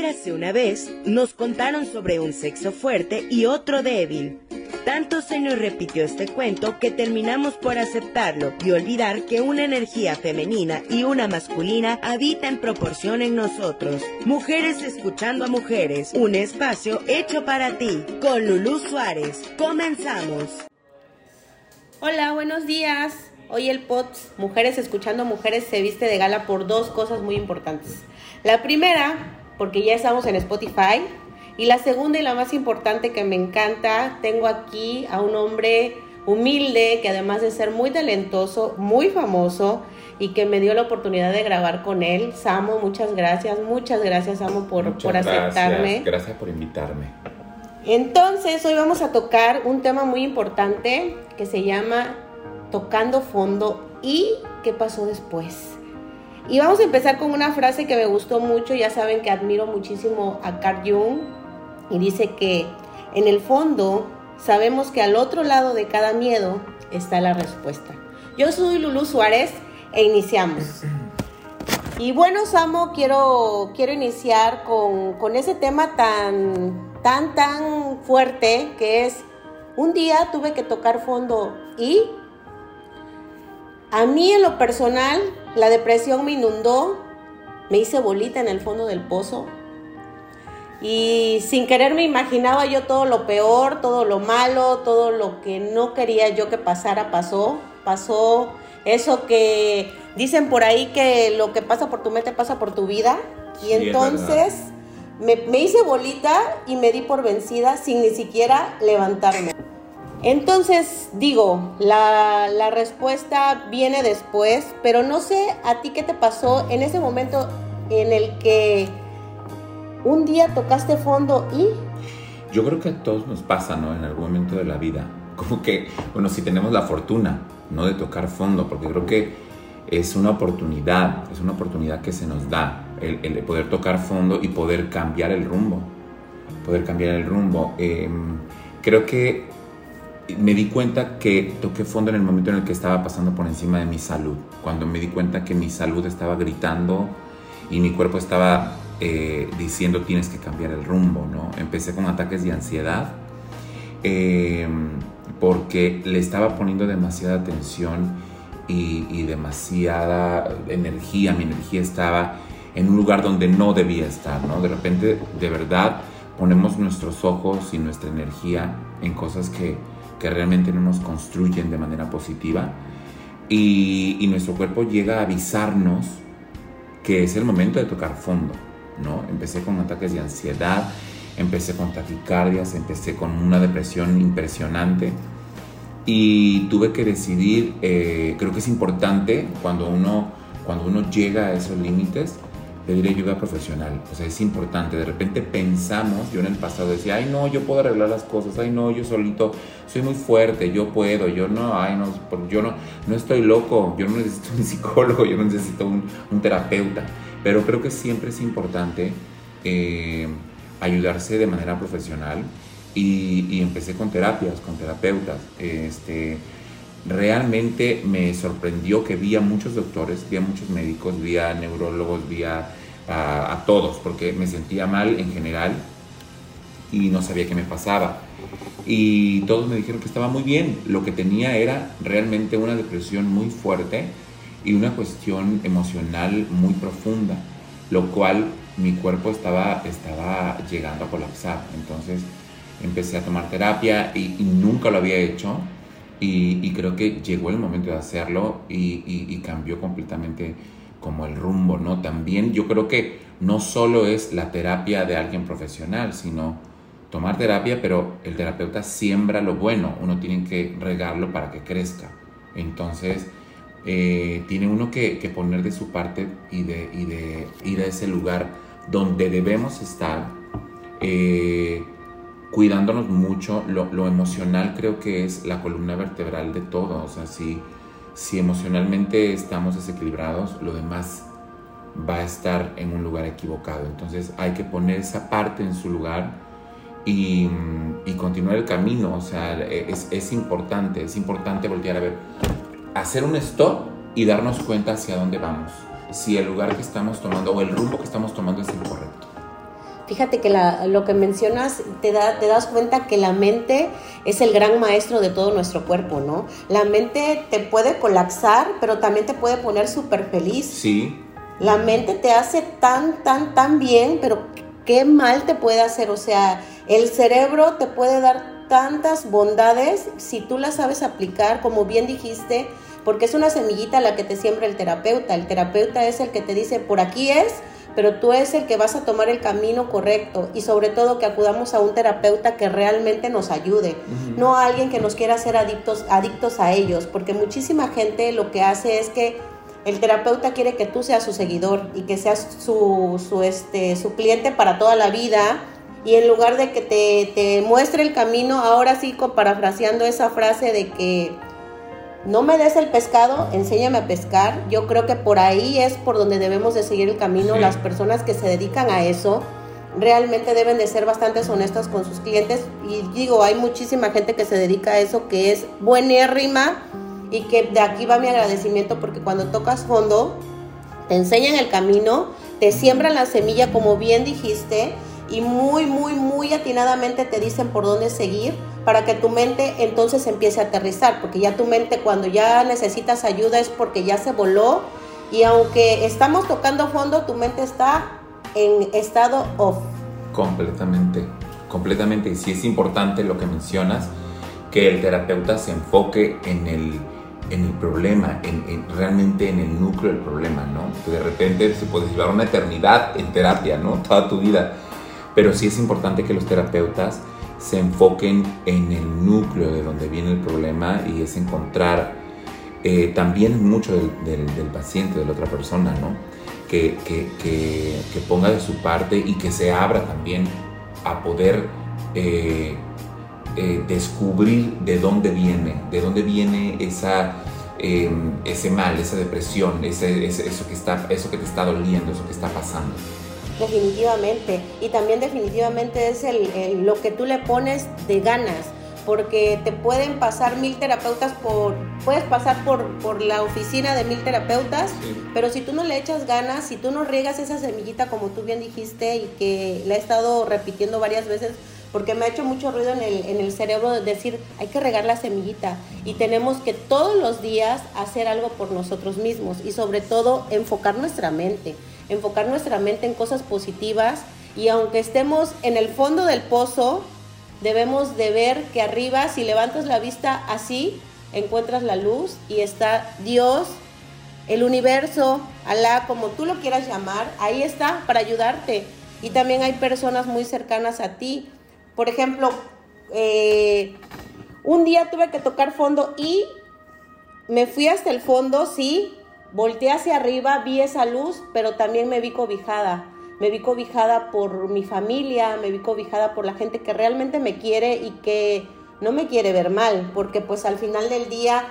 Érase una vez, nos contaron sobre un sexo fuerte y otro débil. Tanto se nos repitió este cuento que terminamos por aceptarlo y olvidar que una energía femenina y una masculina habita en proporción en nosotros. Mujeres escuchando a mujeres, un espacio hecho para ti, con Lulú Suárez. Comenzamos. Hola, buenos días. Hoy el POTS, Mujeres Escuchando a Mujeres, se viste de gala por dos cosas muy importantes. La primera, porque ya estamos en Spotify. Y la segunda y la más importante que me encanta, tengo aquí a un hombre humilde que además de ser muy talentoso, muy famoso y que me dio la oportunidad de grabar con él. Samo, muchas gracias, muchas gracias Samo por, por aceptarme. Gracias por invitarme. Entonces, hoy vamos a tocar un tema muy importante que se llama Tocando Fondo y qué pasó después. Y vamos a empezar con una frase que me gustó mucho, ya saben que admiro muchísimo a Carl Jung, y dice que en el fondo sabemos que al otro lado de cada miedo está la respuesta. Yo soy Lulu Suárez e iniciamos. Y bueno, Samo, quiero, quiero iniciar con, con ese tema tan, tan, tan fuerte que es, un día tuve que tocar fondo y a mí en lo personal la depresión me inundó, me hice bolita en el fondo del pozo y sin querer me imaginaba yo todo lo peor, todo lo malo, todo lo que no quería yo que pasara, pasó. Pasó eso que dicen por ahí que lo que pasa por tu mente pasa por tu vida. Y entonces me, me hice bolita y me di por vencida sin ni siquiera levantarme. Entonces, digo, la, la, respuesta viene después, pero no sé a ti qué te pasó en ese momento en el que un día tocaste fondo y... Yo creo que a todos nos pasa, ¿no? En algún momento de la vida. Como que, bueno, si tenemos la fortuna, ¿no? De tocar fondo, porque creo que es una oportunidad, es una oportunidad que se nos da, el, poder tocar fondo y poder cambiar el rumbo. Poder cambiar el rumbo. Eh, creo que me di cuenta que toqué fondo en el momento en el que estaba pasando por encima de mi salud, cuando me di cuenta que mi salud estaba gritando y mi cuerpo estaba eh, diciendo tienes que cambiar el rumbo, ¿no? Empecé con ataques de ansiedad eh, porque le estaba poniendo demasiada atención y, y demasiada energía, mi energía estaba en un lugar donde no debía estar, ¿no? De repente, de verdad, ponemos nuestros ojos y nuestra energía en cosas que, que realmente no nos construyen de manera positiva y, nuestro cuerpo llega a avisarnos que es el momento de tocar fondo, ¿no? Empecé con ataques de ansiedad, empecé con taquicardias, empecé con una depresión impresionante y tuve que decidir, eh, creo que es importante cuando uno, cuando uno llega a esos límites, pedir ayuda profesional. O sea, es importante. De repente pensamos, yo en el pasado decía, ay no, yo puedo arreglar las cosas, ay no, yo solito soy muy fuerte, yo puedo, yo no, ay no, yo no, no estoy loco, yo no necesito un psicólogo, yo no necesito un, terapeuta. Pero creo que siempre es importante eh, ayudarse de manera profesional y, y, empecé con terapias, con terapeutas. Este, realmente me sorprendió que vi a muchos doctores, vi a muchos médicos, vi a neurólogos, vi a, a, todos, porque me sentía mal en general y no sabía qué me pasaba. Y todos me dijeron que estaba muy bien. Lo que tenía era realmente una depresión muy fuerte y una cuestión emocional muy profunda, lo cual mi cuerpo estaba, estaba llegando a colapsar. Entonces empecé a tomar terapia y, nunca lo había hecho y, creo que llegó el momento de hacerlo y, cambió completamente como el rumbo, ¿no? También yo creo que no solo es la terapia de alguien profesional, sino tomar terapia, pero el terapeuta siembra lo bueno, uno tiene que regarlo para que crezca. Entonces, eh, tiene uno que, poner de su parte y de, de, ir a ese lugar donde debemos estar, eh, cuidándonos mucho. Lo, emocional creo que es la columna vertebral de todo. O sea, si, si emocionalmente estamos desequilibrados, lo demás va a estar en un lugar equivocado. Entonces hay que poner esa parte en su lugar y, continuar el camino. O sea, es, es importante, es importante voltear a ver hacer un stop y darnos cuenta hacia dónde vamos, si el lugar que estamos tomando o el rumbo que estamos tomando es el correcto. Fíjate que lo que mencionas, te, da, te das cuenta que la mente es el gran maestro de todo nuestro cuerpo, ¿no? La mente te puede colapsar, pero también te puede poner súper feliz. Sí. La mente te hace tan, tan, tan bien, pero qué mal te puede hacer. O sea, el cerebro te puede dar tantas bondades si tú las sabes aplicar, como bien dijiste, porque es una semillita la que te siembra el terapeuta. El terapeuta es el que te dice, por aquí es, pero tú es el que vas a tomar el camino correcto y sobre todo que acudamos a un terapeuta que realmente nos ayude, no a alguien que nos quiera hacer adictos, adictos a ellos, porque muchísima gente lo que hace es que el terapeuta quiere que tú seas su seguidor y que seas su, su, este, su cliente para toda la vida y en lugar de que te, te muestre el camino, ahora sí, parafraseando esa frase de que no me des el pescado, enséñame a pescar. Yo creo que por ahí es por donde debemos de seguir el camino. Las personas que se dedican a eso realmente deben de ser bastante honestas con sus clientes. Y digo, hay muchísima gente que se dedica a eso que es buenérrima y que de aquí va mi agradecimiento porque cuando tocas fondo, te enseñan el camino, te siembran la semilla como bien dijiste y muy, muy, muy atinadamente te dicen por dónde seguir para que tu mente entonces empiece a aterrizar, porque ya tu mente cuando ya necesitas ayuda es porque ya se voló y aunque estamos tocando fondo, tu mente está en estado off. Completamente, completamente. Y sí es importante lo que mencionas, que el terapeuta se enfoque en el, en el problema, en, realmente en el núcleo del problema, ¿no? Que de repente se puede llevar una eternidad en terapia, ¿no? Toda tu vida. Pero sí es importante que los terapeutas se enfoquen en el núcleo de donde viene el problema y es encontrar eh, también mucho del, paciente, de la otra persona, ¿no? Que, ponga de su parte y que se abra también a poder eh, eh, descubrir de dónde viene, de dónde viene esa, em, ese mal, esa depresión, eso, que está, eso que te está doliendo, eso que está pasando. Definitivamente. Y también definitivamente es el, lo que tú le pones de ganas. Porque te pueden pasar mil terapeutas por. Puedes pasar por, por la oficina de mil terapeutas, pero si tú no le echas ganas, si tú no riegas esa semillita, como tú bien dijiste, y que la he estado repitiendo varias veces, porque me ha hecho mucho ruido en el, en el cerebro de decir, hay que regar la semillita y tenemos que todos los días hacer algo por nosotros mismos y sobre todo enfocar nuestra mente enfocar nuestra mente en cosas positivas y aunque estemos en el fondo del pozo, debemos de ver que arriba, si levantas la vista así, encuentras la luz y está Dios, el universo, Alá, como tú lo quieras llamar, ahí está para ayudarte. Y también hay personas muy cercanas a ti. Por ejemplo, eh, un día tuve que tocar fondo y me fui hasta el fondo, sí, Volteé hacia arriba, vi esa luz, pero también me vi cobijada. Me vi cobijada por mi familia, me vi cobijada por la gente que realmente me quiere y que no me quiere ver mal, porque pues al final del día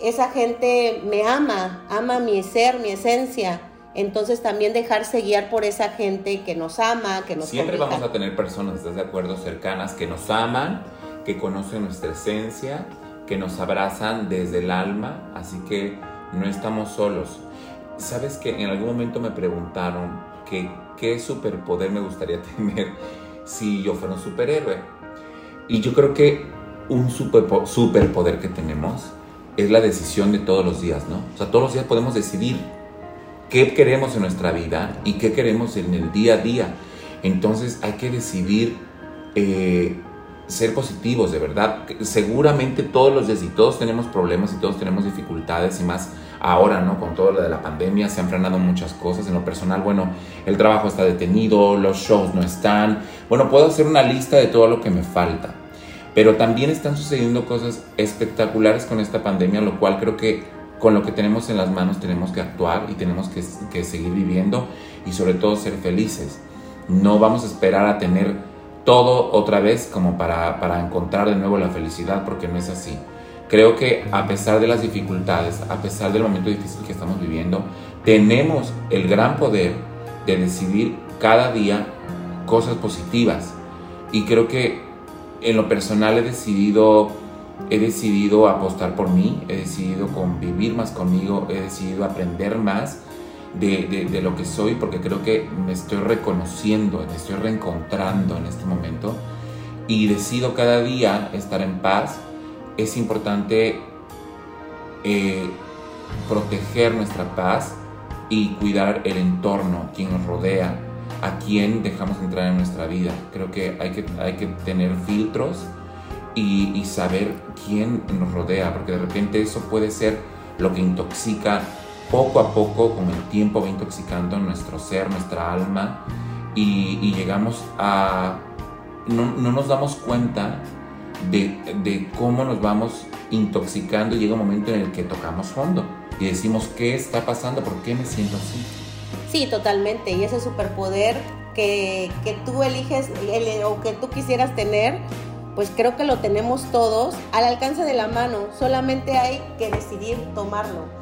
esa gente me ama, ama mi ser, mi esencia. Entonces también dejarse guiar por esa gente que nos ama, que nos Siempre vamos a tener personas, ¿estás de acuerdo? Cercanas que nos aman, que conocen nuestra esencia, que nos abrazan desde el alma. Así que no estamos solos. Sabes que en algún momento me preguntaron que qué superpoder me gustaría tener si yo fuera un superhéroe. Y yo creo que un superpoder que tenemos es la decisión de todos los días, ¿no? O sea, todos los días podemos decidir qué queremos en nuestra vida y qué queremos en el día a día. Entonces hay que decidir eh, ser positivos, de verdad. Seguramente todos los días y todos tenemos problemas y todos tenemos dificultades y más ahora, ¿no? Con todo lo de la pandemia se han frenado muchas cosas. En lo personal, bueno, el trabajo está detenido, los shows no están. Bueno, puedo hacer una lista de todo lo que me falta. Pero también están sucediendo cosas espectaculares con esta pandemia, lo cual creo que con lo que tenemos en las manos tenemos que actuar y tenemos que, que seguir viviendo y sobre todo ser felices. No vamos a esperar a tener todo otra vez como para, para encontrar de nuevo la felicidad, porque no es así. Creo que a pesar de las dificultades, a pesar del momento difícil que estamos viviendo, tenemos el gran poder de decidir cada día cosas positivas. Y creo que en lo personal he decidido, he decidido apostar por mí, he decidido convivir más conmigo, he decidido aprender más de, lo que soy, porque creo que me estoy reconociendo, me estoy reencontrando en este momento y decido cada día estar en paz, es importante eh, proteger nuestra paz y cuidar el entorno, quien nos rodea, a quién dejamos entrar en nuestra vida. Creo que hay que, hay que tener filtros y saber quién nos rodea, porque de repente eso puede ser lo que intoxica poco a poco, con el tiempo va intoxicando nuestro ser, nuestra alma, y, llegamos a... No, no, nos damos cuenta de, de, cómo nos vamos intoxicando y llega un momento en el que tocamos fondo y decimos, ¿qué está pasando? ¿Por qué me siento así? Sí, totalmente. Y ese superpoder que, que tú eliges o que tú quisieras tener, pues creo que lo tenemos todos al alcance de la mano. Solamente hay que decidir tomarlo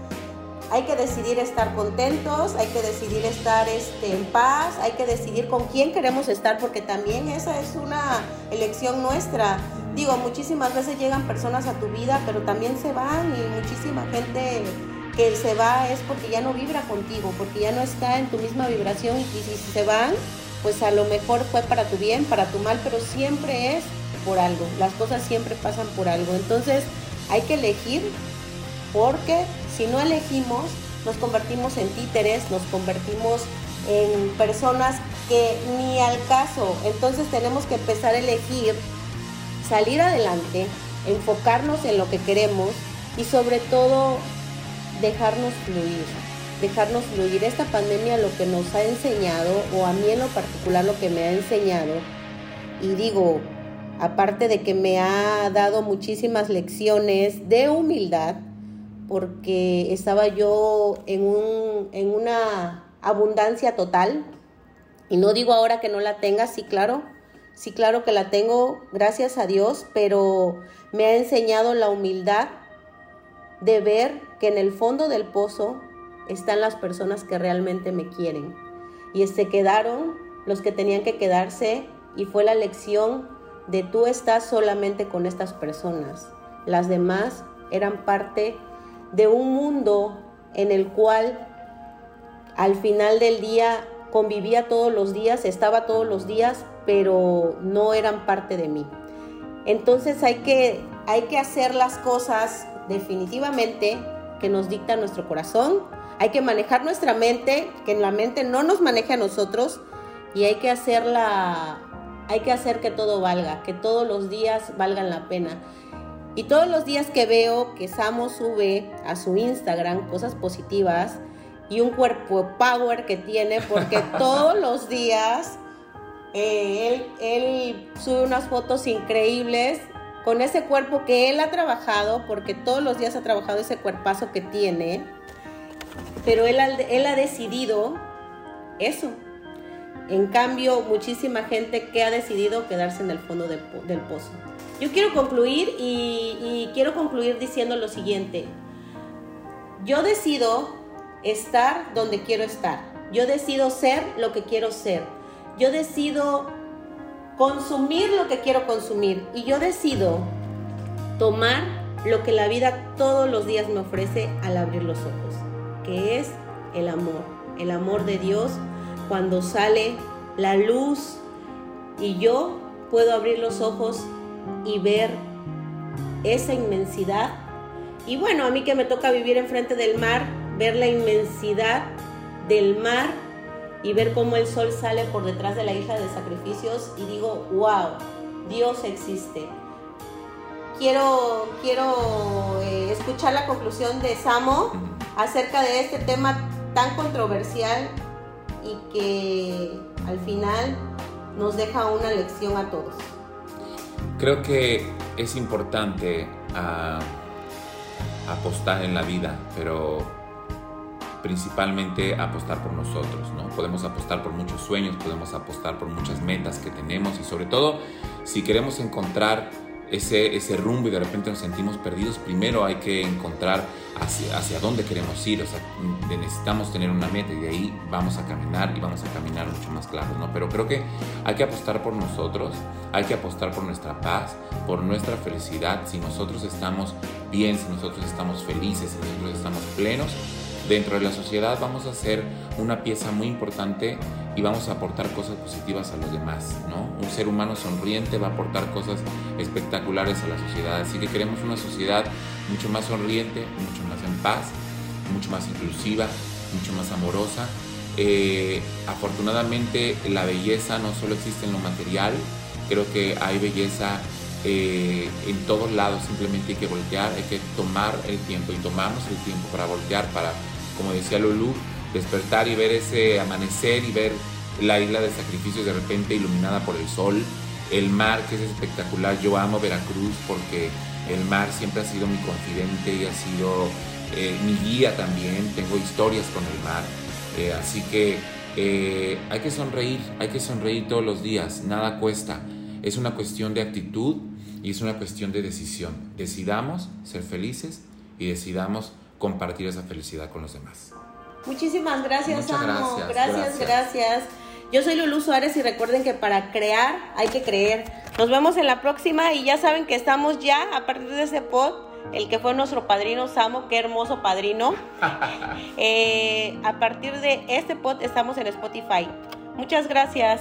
hay que decidir estar contentos, hay que decidir estar este, en paz, hay que decidir con quién queremos estar, porque también esa es una elección nuestra. Digo, muchísimas veces llegan personas a tu vida, pero también se van y muchísima gente que se va es porque ya no vibra contigo, porque ya no está en tu misma vibración y si se van, pues a lo mejor fue para tu bien, para tu mal, pero siempre es por algo. Las cosas siempre pasan por algo. Entonces hay que elegir porque si no elegimos, nos convertimos en títeres, nos convertimos en personas que ni al caso. Entonces tenemos que empezar a elegir, salir adelante, enfocarnos en lo que queremos y sobre todo dejarnos fluir. Dejarnos fluir. Esta pandemia lo que nos ha enseñado, o a mí en lo particular lo que me ha enseñado, y digo, aparte de que me ha dado muchísimas lecciones de humildad, porque estaba yo en, un, en una abundancia total. Y no digo ahora que no la tenga, sí, claro, sí, claro que la tengo, gracias a Dios, pero me ha enseñado la humildad de ver que en el fondo del pozo están las personas que realmente me quieren. Y se quedaron los que tenían que quedarse y fue la lección de tú estás solamente con estas personas. Las demás eran parte de un mundo en el cual al final del día convivía todos los días, estaba todos los días, pero no eran parte de mí. Entonces hay que, hay que hacer las cosas definitivamente que nos dicta nuestro corazón, hay que manejar nuestra mente, que la mente no nos maneje a nosotros y hay que hacerla, hay que hacer que todo valga, que todos los días valgan la pena. Y todos los días que veo que Samo sube a su Instagram cosas positivas y un cuerpo power que tiene, porque todos los días eh, él, él sube unas fotos increíbles con ese cuerpo que él ha trabajado, porque todos los días ha trabajado ese cuerpazo que tiene, pero él, él ha decidido eso. En cambio, muchísima gente que ha decidido quedarse en el fondo del pozo. Yo quiero concluir y, quiero concluir diciendo lo siguiente. Yo decido estar donde quiero estar. Yo decido ser lo que quiero ser. Yo decido consumir lo que quiero consumir. Y yo decido tomar lo que la vida todos los días me ofrece al abrir los ojos, que es el amor. El amor de Dios cuando sale la luz y yo puedo abrir los ojos y ver esa inmensidad. Y bueno, a mí que me toca vivir enfrente del mar, ver la inmensidad del mar y ver cómo el sol sale por detrás de la isla de sacrificios y digo, wow, Dios existe. Quiero, quiero eh, escuchar la conclusión de Samo acerca de este tema tan controversial y que al final nos deja una lección a todos. Creo que es importante ah, apostar en la vida, pero principalmente apostar por nosotros, ¿no? Podemos apostar por muchos sueños, podemos apostar por muchas metas que tenemos y sobre todo si queremos encontrar ese, ese rumbo y de repente nos sentimos perdidos, primero hay que encontrar hacia, hacia dónde queremos ir, o sea, necesitamos tener una meta y de ahí vamos a caminar y vamos a caminar mucho más claro, ¿no? Pero creo que hay que apostar por nosotros, hay que apostar por nuestra paz, por nuestra felicidad, si nosotros estamos bien, si nosotros estamos felices, si nosotros estamos plenos, dentro de la sociedad vamos a ser una pieza muy importante y vamos a aportar cosas positivas a los demás, ¿no? Un ser humano sonriente va a aportar cosas espectaculares a la sociedad, así que queremos una sociedad mucho más sonriente, mucho más en paz, mucho más inclusiva, mucho más amorosa. Eh, afortunadamente la belleza no solo existe en lo material, creo que hay belleza eh, en todos lados, simplemente hay que voltear, hay que tomar el tiempo y tomamos el tiempo para voltear, para, como decía Lulu, despertar y ver ese amanecer y ver la isla de sacrificios de repente iluminada por el sol, el mar que es espectacular, yo amo Veracruz porque el mar siempre ha sido mi confidente y ha sido eh, mi guía también, tengo historias con el mar, eh, así que eh, hay que sonreír, hay que sonreír todos los días, nada cuesta, es una cuestión de actitud y es una cuestión de decisión, decidamos ser felices y decidamos compartir esa felicidad con los demás. Muchísimas gracias, Amo. Gracias, gracias, Yo soy Lulu Suárez y recuerden que para crear hay que creer. Nos vemos en la próxima y ya saben que estamos ya a partir de ese pod, el que fue nuestro padrino Samo, qué hermoso padrino. Eh, a partir de este pod estamos en Spotify. Muchas gracias.